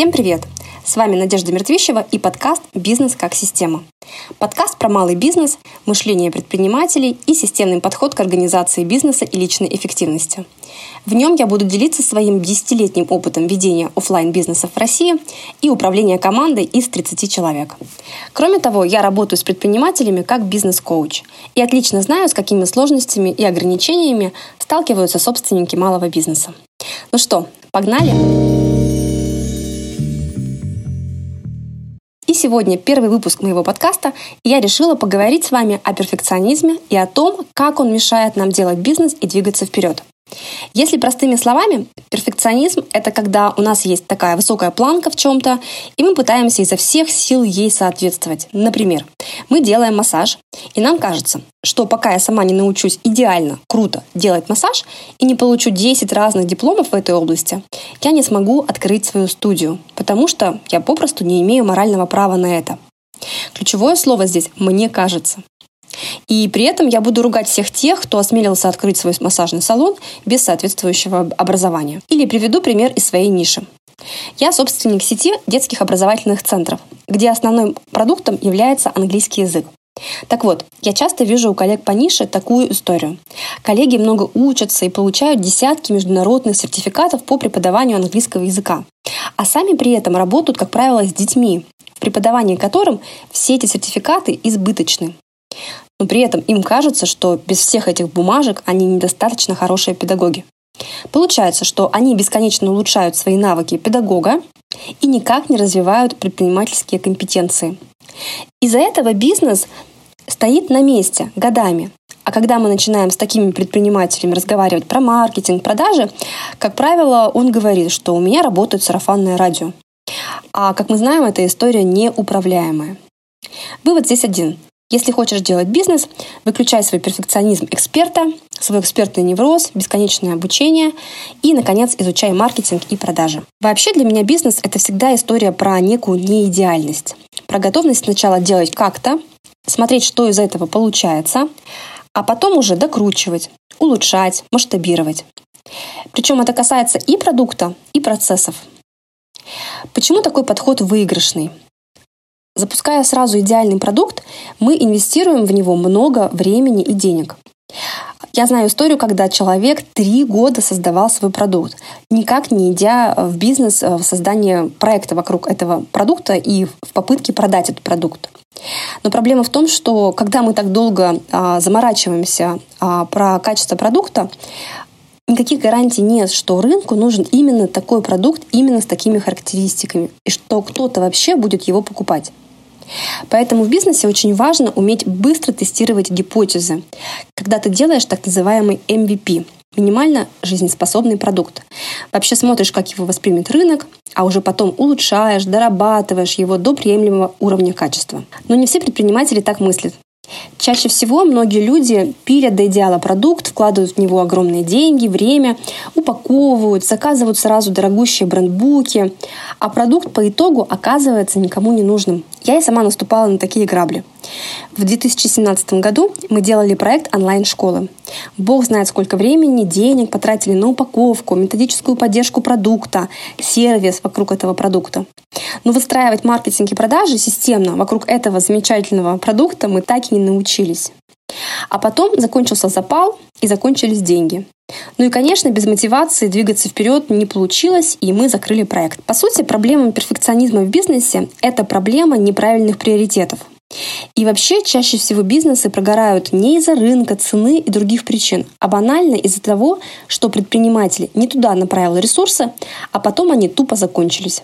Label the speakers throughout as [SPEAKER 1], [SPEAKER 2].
[SPEAKER 1] Всем привет! С вами Надежда Мертвищева и подкаст «Бизнес как система». Подкаст про малый бизнес, мышление предпринимателей и системный подход к организации бизнеса и личной эффективности. В нем я буду делиться своим десятилетним опытом ведения офлайн бизнесов в России и управления командой из 30 человек. Кроме того, я работаю с предпринимателями как бизнес-коуч и отлично знаю, с какими сложностями и ограничениями сталкиваются собственники малого бизнеса. Ну что, погнали? И сегодня первый выпуск моего подкаста, и я решила поговорить с вами о перфекционизме и о том, как он мешает нам делать бизнес и двигаться вперед. Если простыми словами, перфекционизм — это когда у нас есть такая высокая планка в чем-то, и мы пытаемся изо всех сил ей соответствовать. Например, мы делаем массаж, и нам кажется, что пока я сама не научусь идеально, круто делать массаж и не получу 10 разных дипломов в этой области, я не смогу открыть свою студию, потому что я попросту не имею морального права на это. Ключевое слово здесь «мне кажется». И при этом я буду ругать всех тех, кто осмелился открыть свой массажный салон без соответствующего образования. Или приведу пример из своей ниши. Я собственник сети детских образовательных центров, где основным продуктом является английский язык. Так вот, я часто вижу у коллег по нише такую историю. Коллеги много учатся и получают десятки международных сертификатов по преподаванию английского языка, а сами при этом работают, как правило, с детьми, в преподавании которым все эти сертификаты избыточны но при этом им кажется, что без всех этих бумажек они недостаточно хорошие педагоги. Получается, что они бесконечно улучшают свои навыки педагога и никак не развивают предпринимательские компетенции. Из-за этого бизнес стоит на месте годами. А когда мы начинаем с такими предпринимателями разговаривать про маркетинг, продажи, как правило, он говорит, что у меня работает сарафанное радио. А как мы знаем, эта история неуправляемая. Вывод здесь один. Если хочешь делать бизнес, выключай свой перфекционизм эксперта, свой экспертный невроз, бесконечное обучение и, наконец, изучай маркетинг и продажи. Вообще для меня бизнес — это всегда история про некую неидеальность, про готовность сначала делать как-то, смотреть, что из этого получается, а потом уже докручивать, улучшать, масштабировать. Причем это касается и продукта, и процессов. Почему такой подход выигрышный? Запуская сразу идеальный продукт, мы инвестируем в него много времени и денег. Я знаю историю, когда человек три года создавал свой продукт, никак не идя в бизнес в создание проекта вокруг этого продукта и в попытке продать этот продукт. Но проблема в том, что когда мы так долго а, заморачиваемся а, про качество продукта, никаких гарантий нет, что рынку нужен именно такой продукт, именно с такими характеристиками, и что кто-то вообще будет его покупать. Поэтому в бизнесе очень важно уметь быстро тестировать гипотезы, когда ты делаешь так называемый MVP минимально жизнеспособный продукт. Вообще смотришь, как его воспримет рынок, а уже потом улучшаешь, дорабатываешь его до приемлемого уровня качества. Но не все предприниматели так мыслят. Чаще всего многие люди пилят до идеала продукт, вкладывают в него огромные деньги, время, упаковывают, заказывают сразу дорогущие брендбуки, а продукт по итогу оказывается никому не нужным. Я и сама наступала на такие грабли. В 2017 году мы делали проект онлайн-школы. Бог знает, сколько времени, денег потратили на упаковку, методическую поддержку продукта, сервис вокруг этого продукта. Но выстраивать маркетинг и продажи системно вокруг этого замечательного продукта мы так и не научились. А потом закончился запал и закончились деньги. Ну и, конечно, без мотивации двигаться вперед не получилось, и мы закрыли проект. По сути, проблема перфекционизма в бизнесе – это проблема неправильных приоритетов. И вообще чаще всего бизнесы прогорают не из-за рынка, цены и других причин, а банально из-за того, что предприниматель не туда направил ресурсы, а потом они тупо закончились.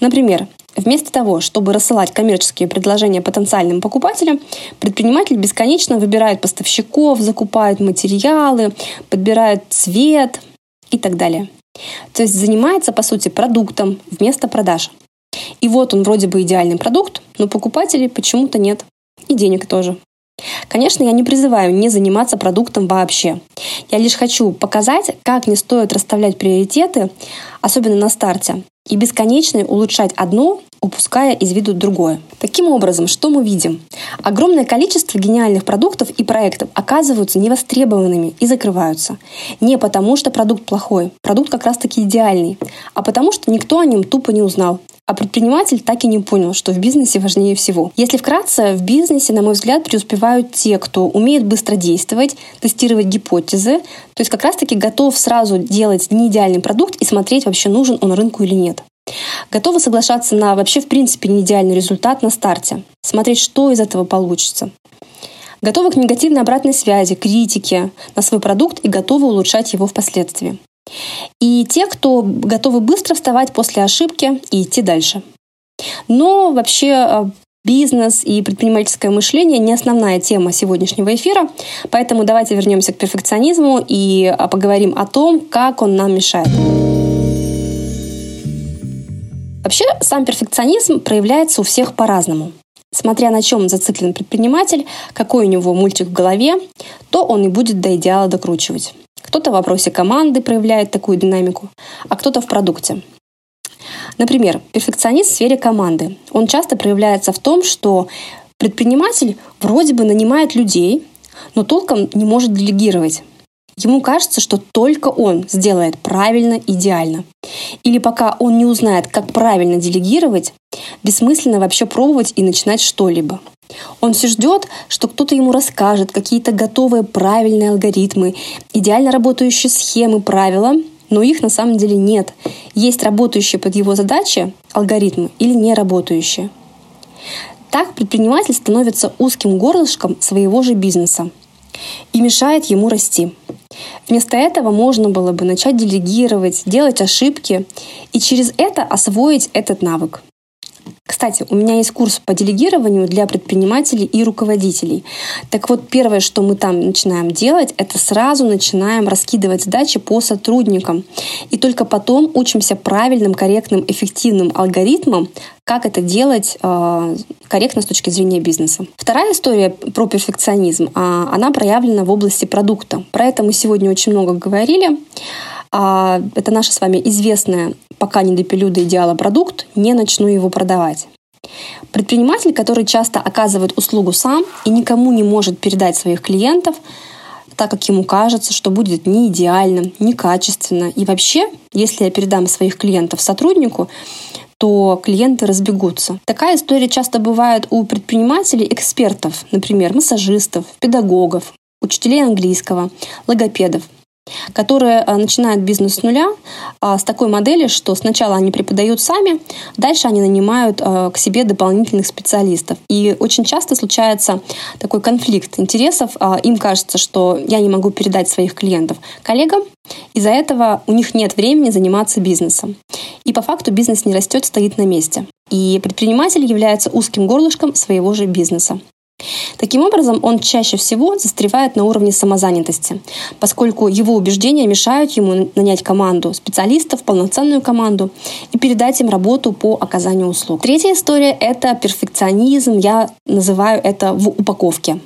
[SPEAKER 1] Например, вместо того, чтобы рассылать коммерческие предложения потенциальным покупателям, предприниматель бесконечно выбирает поставщиков, закупает материалы, подбирает цвет и так далее. То есть занимается, по сути, продуктом вместо продаж. И вот он вроде бы идеальный продукт, но покупателей почему-то нет. И денег тоже. Конечно, я не призываю не заниматься продуктом вообще. Я лишь хочу показать, как не стоит расставлять приоритеты, особенно на старте, и бесконечно улучшать одно, упуская из виду другое. Таким образом, что мы видим? Огромное количество гениальных продуктов и проектов оказываются невостребованными и закрываются. Не потому, что продукт плохой, продукт как раз таки идеальный, а потому, что никто о нем тупо не узнал. а предприниматель так и не понял, что в бизнесе важнее всего. Если вкратце, в бизнесе, на мой взгляд, преуспевают те, кто умеет быстро действовать, тестировать гипотезы, то есть как раз-таки готов сразу делать не идеальный продукт и смотреть, вообще нужен он рынку или нет. Готовы соглашаться на вообще в принципе не идеальный результат на старте, смотреть, что из этого получится. Готовы к негативной обратной связи, критике на свой продукт и готовы улучшать его впоследствии. И те, кто готовы быстро вставать после ошибки и идти дальше. Но вообще э, бизнес и предпринимательское мышление не основная тема сегодняшнего эфира, поэтому давайте вернемся к перфекционизму и э, поговорим о том, как он нам мешает. Вообще, сам перфекционизм проявляется у всех по-разному. Смотря на чем зациклен предприниматель, какой у него мультик в голове, то он и будет до идеала докручивать. Кто-то в вопросе команды проявляет такую динамику, а кто-то в продукте. Например, перфекционист в сфере команды. Он часто проявляется в том, что предприниматель вроде бы нанимает людей, но толком не может делегировать. Ему кажется, что только он сделает правильно, идеально. Или пока он не узнает, как правильно делегировать, бессмысленно вообще пробовать и начинать что-либо. Он все ждет, что кто-то ему расскажет какие-то готовые правильные алгоритмы, идеально работающие схемы, правила, но их на самом деле нет. Есть работающие под его задачи алгоритмы или не работающие. Так предприниматель становится узким горлышком своего же бизнеса и мешает ему расти. Вместо этого можно было бы начать делегировать, делать ошибки и через это освоить этот навык. Кстати, у меня есть курс по делегированию для предпринимателей и руководителей. Так вот, первое, что мы там начинаем делать, это сразу начинаем раскидывать задачи по сотрудникам. И только потом учимся правильным, корректным, эффективным алгоритмам, как это делать э, корректно с точки зрения бизнеса. Вторая история про перфекционизм, э, она проявлена в области продукта. Про это мы сегодня очень много говорили. А это наша с вами известная, пока не допилю до идеала продукт, не начну его продавать. Предприниматель, который часто оказывает услугу сам и никому не может передать своих клиентов, так как ему кажется, что будет не идеально, не качественно. И вообще, если я передам своих клиентов сотруднику, то клиенты разбегутся. Такая история часто бывает у предпринимателей, экспертов, например, массажистов, педагогов, учителей английского, логопедов – которые э, начинают бизнес с нуля а, с такой модели, что сначала они преподают сами, дальше они нанимают э, к себе дополнительных специалистов. И очень часто случается такой конфликт интересов. А, им кажется, что я не могу передать своих клиентов коллегам, из-за этого у них нет времени заниматься бизнесом. И по факту бизнес не растет, стоит на месте. И предприниматель является узким горлышком своего же бизнеса. Таким образом, он чаще всего застревает на уровне самозанятости, поскольку его убеждения мешают ему нанять команду специалистов, полноценную команду и передать им работу по оказанию услуг. Третья история — это перфекционизм, я называю это в упаковке.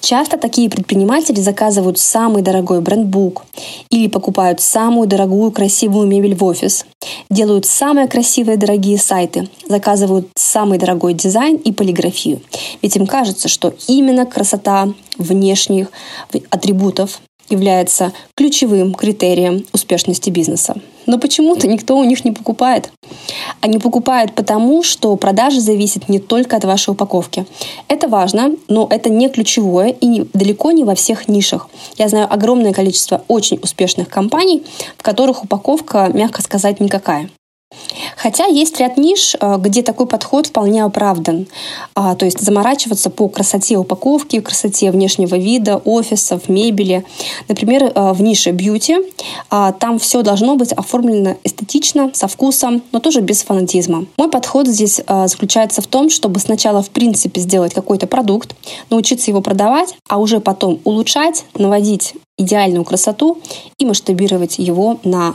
[SPEAKER 1] Часто такие предприниматели заказывают самый дорогой брендбук или покупают самую дорогую красивую мебель в офис, делают самые красивые дорогие сайты, заказывают самый дорогой дизайн и полиграфию. Ведь им кажется, что именно красота внешних атрибутов является ключевым критерием успешности бизнеса. Но почему-то никто у них не покупает. Они покупают потому, что продажи зависят не только от вашей упаковки. Это важно, но это не ключевое и далеко не во всех нишах. Я знаю огромное количество очень успешных компаний, в которых упаковка, мягко сказать, никакая. Хотя есть ряд ниш, э, где такой подход вполне оправдан. А, то есть заморачиваться по красоте упаковки, красоте внешнего вида, офисов, мебели. Например, э, в нише бьюти а, там все должно быть оформлено эстетично, со вкусом, но тоже без фанатизма. Мой подход здесь э, заключается в том, чтобы сначала в принципе сделать какой-то продукт, научиться его продавать, а уже потом улучшать, наводить идеальную красоту и масштабировать его на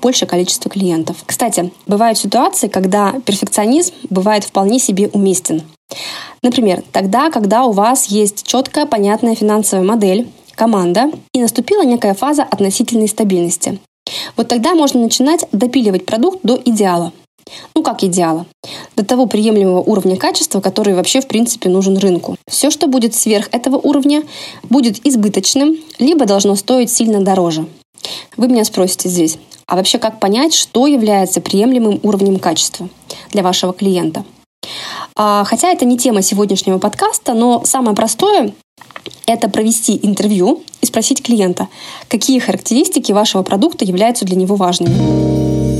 [SPEAKER 1] большее количество клиентов. Кстати, бывают ситуации, когда перфекционизм бывает вполне себе уместен. Например, тогда, когда у вас есть четкая, понятная финансовая модель, команда, и наступила некая фаза относительной стабильности. Вот тогда можно начинать допиливать продукт до идеала. Ну как идеала? До того приемлемого уровня качества, который вообще в принципе нужен рынку. Все, что будет сверх этого уровня, будет избыточным, либо должно стоить сильно дороже. Вы меня спросите здесь, а вообще как понять, что является приемлемым уровнем качества? для вашего клиента. А, хотя это не тема сегодняшнего подкаста, но самое простое – это провести интервью и спросить клиента, какие характеристики вашего продукта являются для него важными.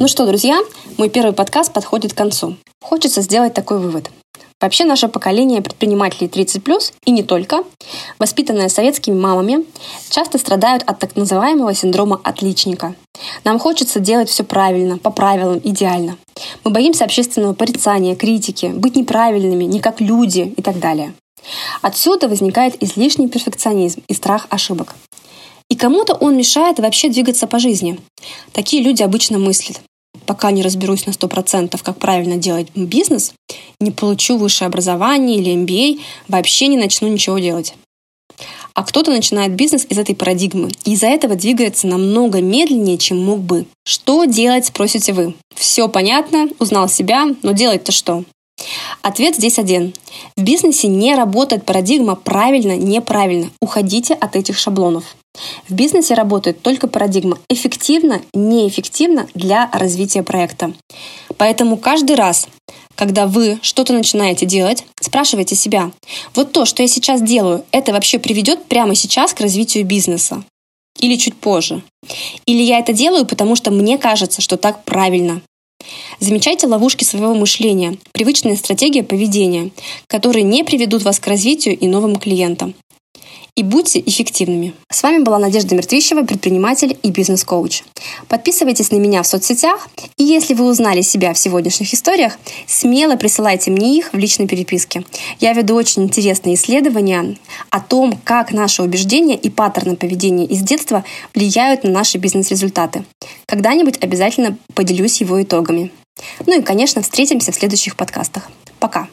[SPEAKER 1] Ну что, друзья, мой первый подкаст подходит к концу. Хочется сделать такой вывод. Вообще наше поколение предпринимателей 30+, и не только, воспитанное советскими мамами, часто страдают от так называемого синдрома отличника. Нам хочется делать все правильно, по правилам, идеально. Мы боимся общественного порицания, критики, быть неправильными, не как люди и так далее. Отсюда возникает излишний перфекционизм и страх ошибок. И кому-то он мешает вообще двигаться по жизни. Такие люди обычно мыслят пока не разберусь на 100%, как правильно делать бизнес, не получу высшее образование или MBA, вообще не начну ничего делать. А кто-то начинает бизнес из этой парадигмы и из-за этого двигается намного медленнее, чем мог бы. Что делать, спросите вы? Все понятно, узнал себя, но делать-то что? Ответ здесь один. В бизнесе не работает парадигма правильно-неправильно. Уходите от этих шаблонов. В бизнесе работает только парадигма эффективно, неэффективно для развития проекта. Поэтому каждый раз, когда вы что-то начинаете делать, спрашивайте себя, вот то, что я сейчас делаю, это вообще приведет прямо сейчас к развитию бизнеса? Или чуть позже? Или я это делаю, потому что мне кажется, что так правильно? Замечайте ловушки своего мышления, привычные стратегии поведения, которые не приведут вас к развитию и новым клиентам и будьте эффективными. С вами была Надежда Мертвищева, предприниматель и бизнес-коуч. Подписывайтесь на меня в соцсетях, и если вы узнали себя в сегодняшних историях, смело присылайте мне их в личной переписке. Я веду очень интересные исследования о том, как наши убеждения и паттерны поведения из детства влияют на наши бизнес-результаты. Когда-нибудь обязательно поделюсь его итогами. Ну и, конечно, встретимся в следующих подкастах. Пока!